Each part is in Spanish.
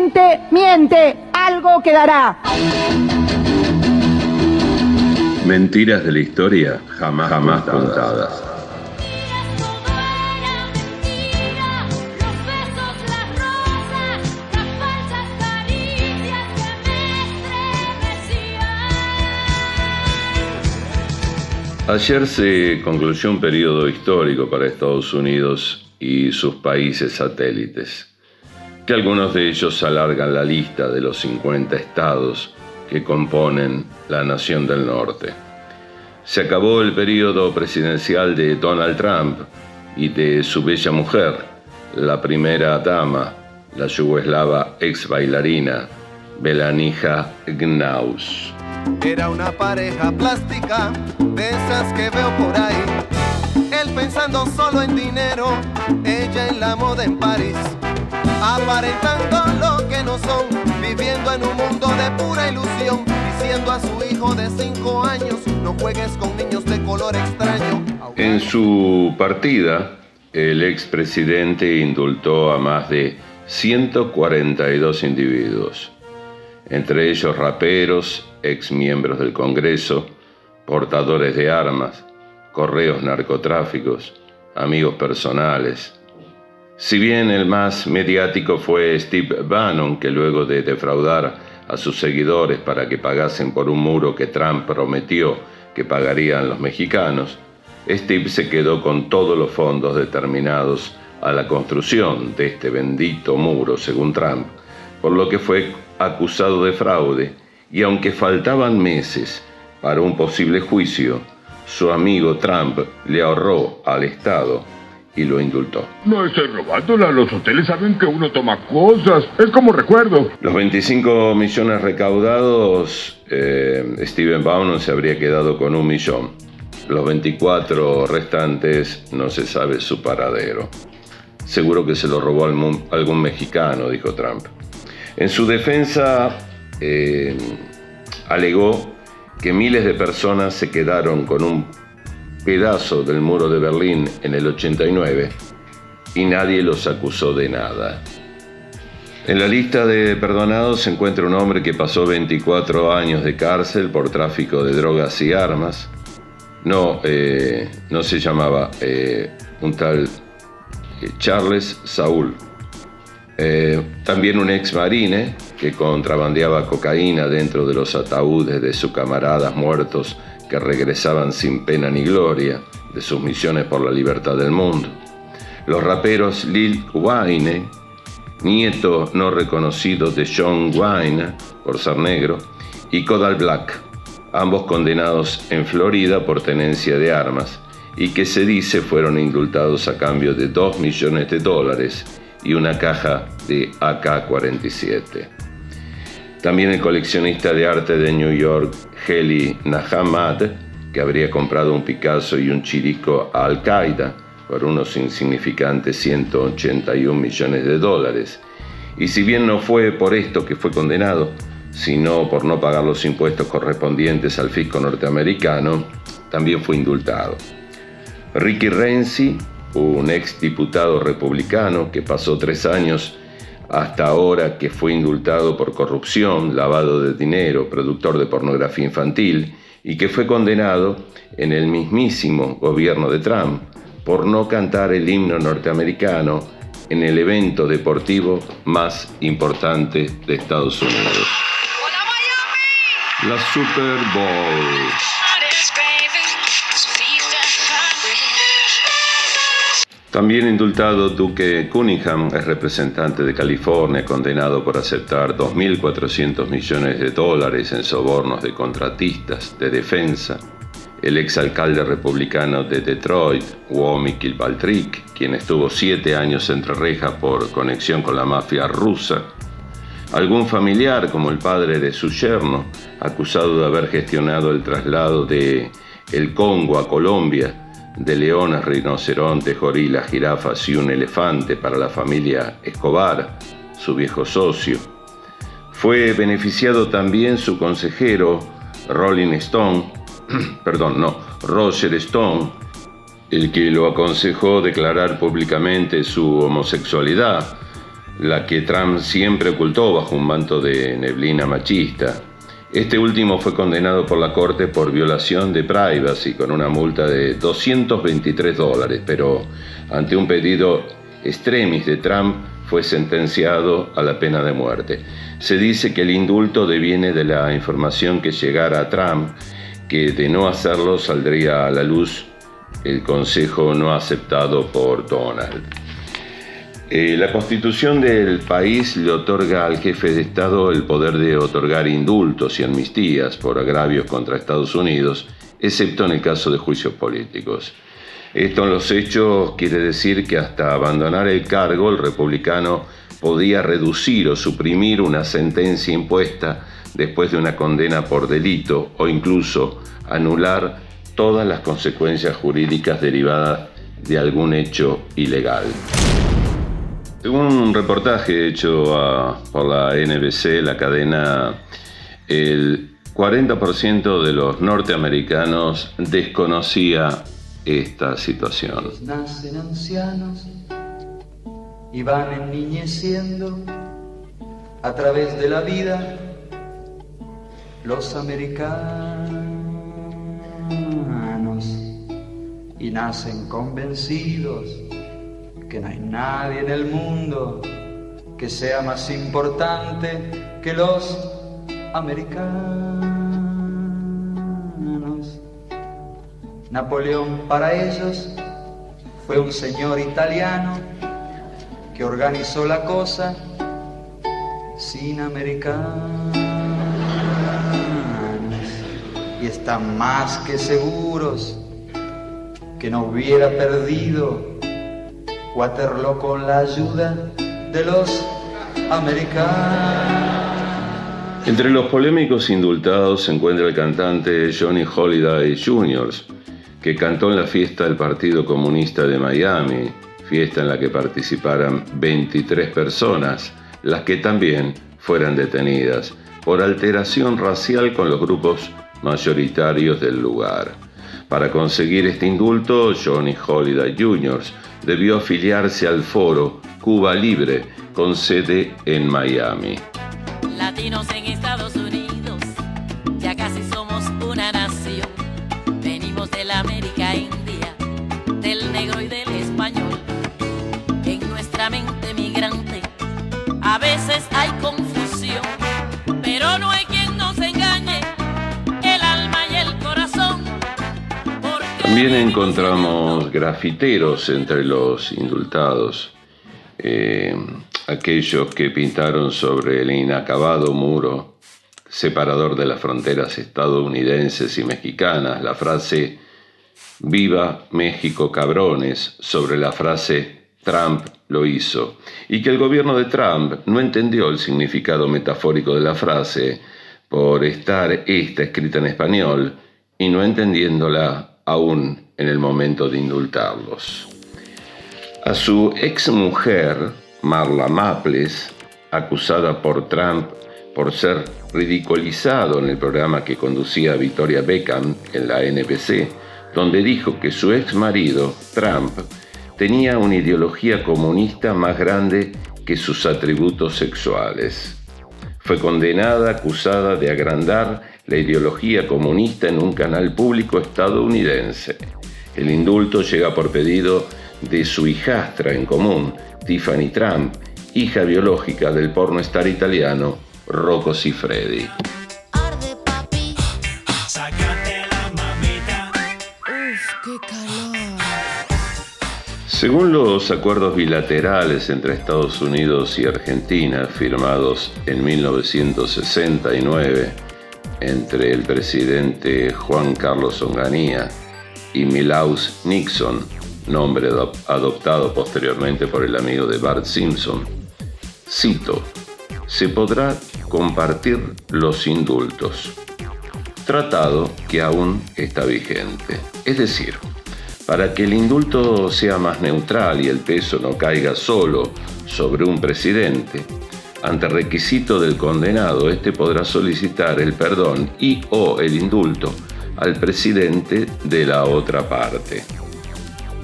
miente, miente, algo quedará. Mentiras de la historia jamás, jamás contadas. Ayer se concluyó un periodo histórico para Estados Unidos y sus países satélites, algunos de ellos alargan la lista de los 50 estados que componen la Nación del Norte. Se acabó el periodo presidencial de Donald Trump y de su bella mujer, la primera dama, la yugoslava ex bailarina Belanija Gnaus. Era una pareja plástica, de esas que veo por ahí. Él pensando solo en dinero, ella en la moda en París. Lo que no son, viviendo en un mundo de pura ilusión. Diciendo a su hijo de 5 años, no juegues con niños de color extraño. En su partida, el expresidente indultó a más de 142 individuos, entre ellos raperos, ex miembros del Congreso, portadores de armas, correos narcotráficos, amigos personales. Si bien el más mediático fue Steve Bannon, que luego de defraudar a sus seguidores para que pagasen por un muro que Trump prometió que pagarían los mexicanos, Steve se quedó con todos los fondos determinados a la construcción de este bendito muro, según Trump, por lo que fue acusado de fraude y aunque faltaban meses para un posible juicio, su amigo Trump le ahorró al Estado y lo indultó. No estoy robándola, los hoteles saben que uno toma cosas, es como recuerdo. Los 25 millones recaudados, eh, Steven Bannon se habría quedado con un millón. Los 24 restantes no se sabe su paradero. Seguro que se lo robó algún mexicano, dijo Trump. En su defensa, eh, alegó que miles de personas se quedaron con un pedazo del muro de Berlín en el 89 y nadie los acusó de nada. En la lista de perdonados se encuentra un hombre que pasó 24 años de cárcel por tráfico de drogas y armas. No, eh, no se llamaba eh, un tal Charles Saúl. también un ex marine que contrabandeaba cocaína dentro de los ataúdes de sus camaradas muertos que regresaban sin pena ni gloria de sus misiones por la libertad del mundo. Los raperos Lil Wayne, nieto no reconocido de John Wayne por ser negro, y Kodal Black, ambos condenados en Florida por tenencia de armas y que se dice fueron indultados a cambio de 2 millones de dólares y una caja de AK-47. También el coleccionista de arte de New York, Heli Nahamad, que habría comprado un Picasso y un Chirico a Al-Qaeda por unos insignificantes 181 millones de dólares. Y si bien no fue por esto que fue condenado, sino por no pagar los impuestos correspondientes al fisco norteamericano, también fue indultado. Ricky Renzi, un ex diputado republicano que pasó tres años hasta ahora que fue indultado por corrupción, lavado de dinero, productor de pornografía infantil, y que fue condenado en el mismísimo gobierno de Trump por no cantar el himno norteamericano en el evento deportivo más importante de Estados Unidos. La Super Bowl. También indultado Duque Cunningham es representante de California, condenado por aceptar 2.400 millones de dólares en sobornos de contratistas de defensa. El exalcalde republicano de Detroit, Womi Kilpatrick, quien estuvo siete años entre rejas por conexión con la mafia rusa. Algún familiar, como el padre de su yerno, acusado de haber gestionado el traslado de el Congo a Colombia, de leones, rinocerontes, gorilas, jirafas y un elefante para la familia Escobar, su viejo socio. Fue beneficiado también su consejero Rolling Stone, perdón, no, Roger Stone, el que lo aconsejó declarar públicamente su homosexualidad, la que Trump siempre ocultó bajo un manto de neblina machista. Este último fue condenado por la Corte por violación de privacy con una multa de 223 dólares, pero ante un pedido extremis de Trump fue sentenciado a la pena de muerte. Se dice que el indulto deviene de la información que llegara a Trump, que de no hacerlo saldría a la luz el consejo no aceptado por Donald. Eh, la constitución del país le otorga al jefe de Estado el poder de otorgar indultos y amnistías por agravios contra Estados Unidos, excepto en el caso de juicios políticos. Esto en los hechos quiere decir que hasta abandonar el cargo el republicano podía reducir o suprimir una sentencia impuesta después de una condena por delito o incluso anular todas las consecuencias jurídicas derivadas de algún hecho ilegal. Un reportaje hecho ah, por la NBC, la cadena, el 40% de los norteamericanos desconocía esta situación. Nacen ancianos y van enniñeciendo a través de la vida los americanos y nacen convencidos que no hay nadie en el mundo que sea más importante que los americanos. Napoleón para ellos fue un señor italiano que organizó la cosa sin americanos y están más que seguros que no hubiera perdido Waterloo con la ayuda de los americanos. Entre los polémicos indultados se encuentra el cantante Johnny Holiday Jr., que cantó en la fiesta del Partido Comunista de Miami, fiesta en la que participaran 23 personas, las que también fueran detenidas por alteración racial con los grupos mayoritarios del lugar. Para conseguir este indulto, Johnny Holiday Jr. debió afiliarse al foro Cuba Libre, con sede en Miami. Latinos en También encontramos grafiteros entre los indultados. Eh, aquellos que pintaron sobre el inacabado muro separador de las fronteras estadounidenses y mexicanas la frase Viva México cabrones sobre la frase Trump lo hizo y que el gobierno de Trump no entendió el significado metafórico de la frase por estar esta escrita en español y no entendiéndola aún en el momento de indultarlos. A su ex mujer, Marla Maples, acusada por Trump por ser ridiculizado en el programa que conducía Victoria Beckham en la NBC, donde dijo que su ex marido, Trump, tenía una ideología comunista más grande que sus atributos sexuales. Fue condenada acusada de agrandar la ideología comunista en un canal público estadounidense. El indulto llega por pedido de su hijastra en común, Tiffany Trump, hija biológica del porno-star italiano Rocco Siffredi. Según los acuerdos bilaterales entre Estados Unidos y Argentina firmados en 1969 entre el presidente Juan Carlos Onganía y Milaus Nixon, nombre adoptado posteriormente por el amigo de Bart Simpson, cito, se podrá compartir los indultos, tratado que aún está vigente. Es decir, para que el indulto sea más neutral y el peso no caiga solo sobre un presidente, ante requisito del condenado, éste podrá solicitar el perdón y o el indulto al presidente de la otra parte.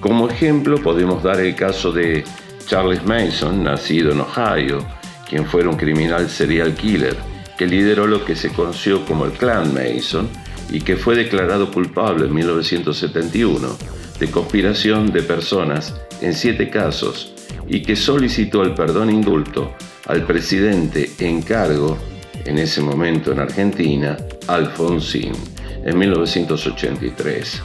Como ejemplo podemos dar el caso de Charles Mason, nacido en Ohio, quien fuera un criminal serial killer que lideró lo que se conoció como el Clan Mason y que fue declarado culpable en 1971 de conspiración de personas en siete casos y que solicitó el perdón indulto al presidente en cargo en ese momento en Argentina, Alfonsín, en 1983.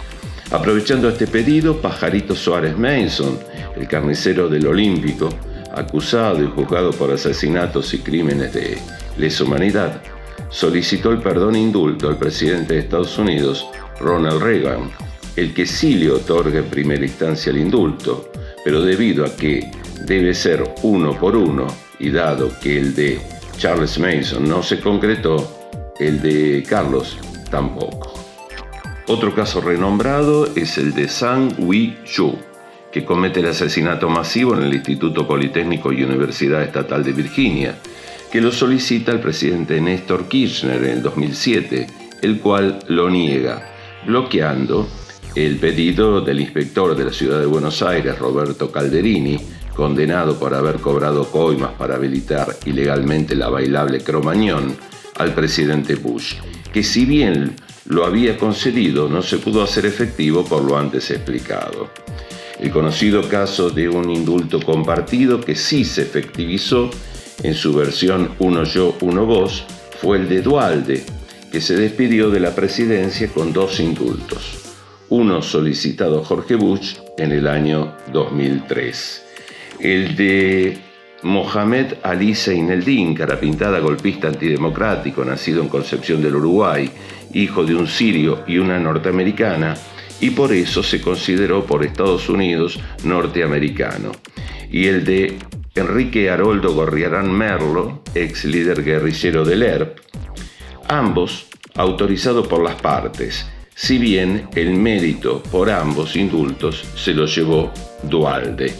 Aprovechando este pedido, Pajarito Suárez Mason, el carnicero del Olímpico, acusado y juzgado por asesinatos y crímenes de lesa humanidad, solicitó el perdón indulto al presidente de Estados Unidos, Ronald Reagan, el que sí le otorga en primera instancia el indulto, pero debido a que debe ser uno por uno y dado que el de Charles Mason no se concretó, el de Carlos tampoco. Otro caso renombrado es el de Sang Wei Chu, que comete el asesinato masivo en el Instituto Politécnico y Universidad Estatal de Virginia, que lo solicita el presidente Néstor Kirchner en el 2007, el cual lo niega, bloqueando el pedido del inspector de la ciudad de Buenos Aires, Roberto Calderini, condenado por haber cobrado coimas para habilitar ilegalmente la bailable Cromañón, al presidente Bush, que si bien lo había concedido, no se pudo hacer efectivo por lo antes explicado. El conocido caso de un indulto compartido que sí se efectivizó en su versión uno yo, uno vos, fue el de Dualde, que se despidió de la presidencia con dos indultos, uno solicitado Jorge Bush en el año 2003. El de Mohamed Ali Seineldin, carapintada golpista antidemocrático, nacido en Concepción del Uruguay, hijo de un sirio y una norteamericana, y por eso se consideró por Estados Unidos norteamericano. Y el de Enrique Haroldo Gorriarán Merlo, ex líder guerrillero del ERP, ambos autorizados por las partes, si bien el mérito por ambos indultos se lo llevó Dualde.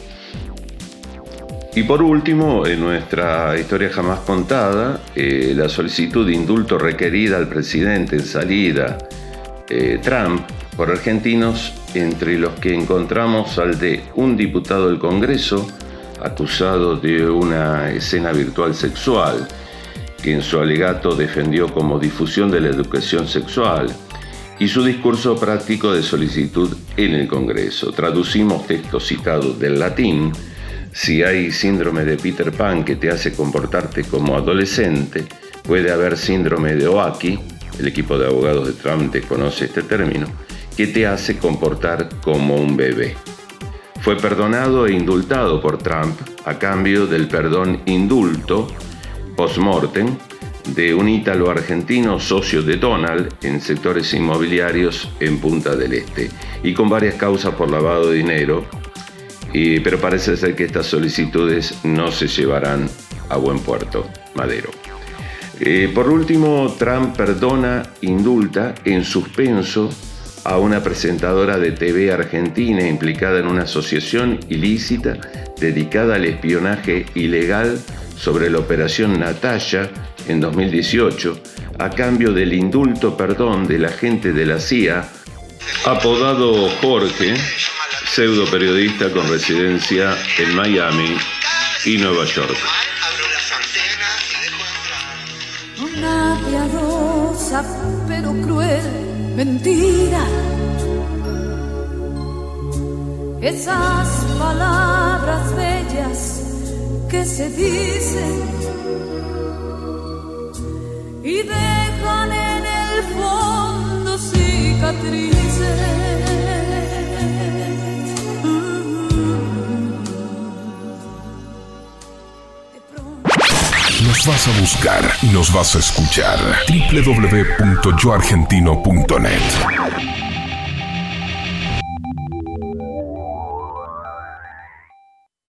Y por último, en nuestra historia jamás contada, eh, la solicitud de indulto requerida al presidente en salida eh, Trump por argentinos, entre los que encontramos al de un diputado del Congreso, acusado de una escena virtual sexual, que en su alegato defendió como difusión de la educación sexual, y su discurso práctico de solicitud en el Congreso. Traducimos textos citados del latín. Si hay síndrome de Peter Pan que te hace comportarte como adolescente, puede haber síndrome de Oaki, el equipo de abogados de Trump desconoce este término, que te hace comportar como un bebé fue perdonado e indultado por Trump a cambio del perdón indulto post-mortem de un ítalo argentino socio de Donald en sectores inmobiliarios en Punta del Este y con varias causas por lavado de dinero, pero parece ser que estas solicitudes no se llevarán a buen puerto, Madero. Eh, por último, Trump perdona, indulta en suspenso a una presentadora de TV argentina implicada en una asociación ilícita dedicada al espionaje ilegal sobre la operación Natalia en 2018 a cambio del indulto perdón del agente de la CIA apodado Jorge, pseudo periodista con residencia en Miami y Nueva York. Una piadosa pero cruel mentira. Esas palabras bellas que se dicen Nos vas a buscar y nos vas a escuchar. www.yoargentino.net